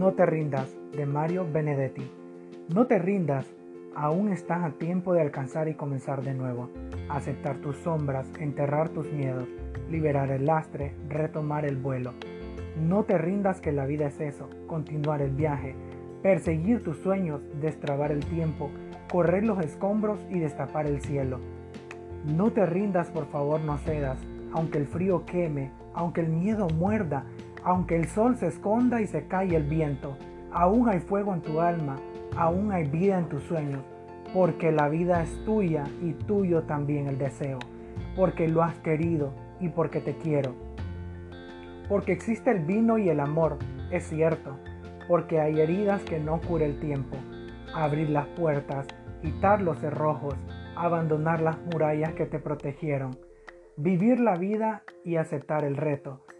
No te rindas, de Mario Benedetti. No te rindas, aún estás a tiempo de alcanzar y comenzar de nuevo. Aceptar tus sombras, enterrar tus miedos, liberar el lastre, retomar el vuelo. No te rindas que la vida es eso, continuar el viaje, perseguir tus sueños, destrabar el tiempo, correr los escombros y destapar el cielo. No te rindas, por favor, no cedas, aunque el frío queme, aunque el miedo muerda, aunque el sol se esconda y se cae el viento, aún hay fuego en tu alma, aún hay vida en tus sueños, porque la vida es tuya y tuyo también el deseo, porque lo has querido y porque te quiero. Porque existe el vino y el amor, es cierto, porque hay heridas que no cura el tiempo. Abrir las puertas, quitar los cerrojos, abandonar las murallas que te protegieron. Vivir la vida y aceptar el reto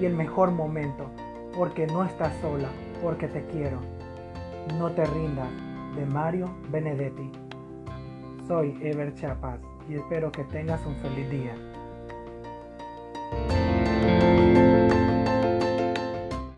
y el mejor momento, porque no estás sola, porque te quiero. No te rindas, de Mario Benedetti. Soy Ever Chapas y espero que tengas un feliz día.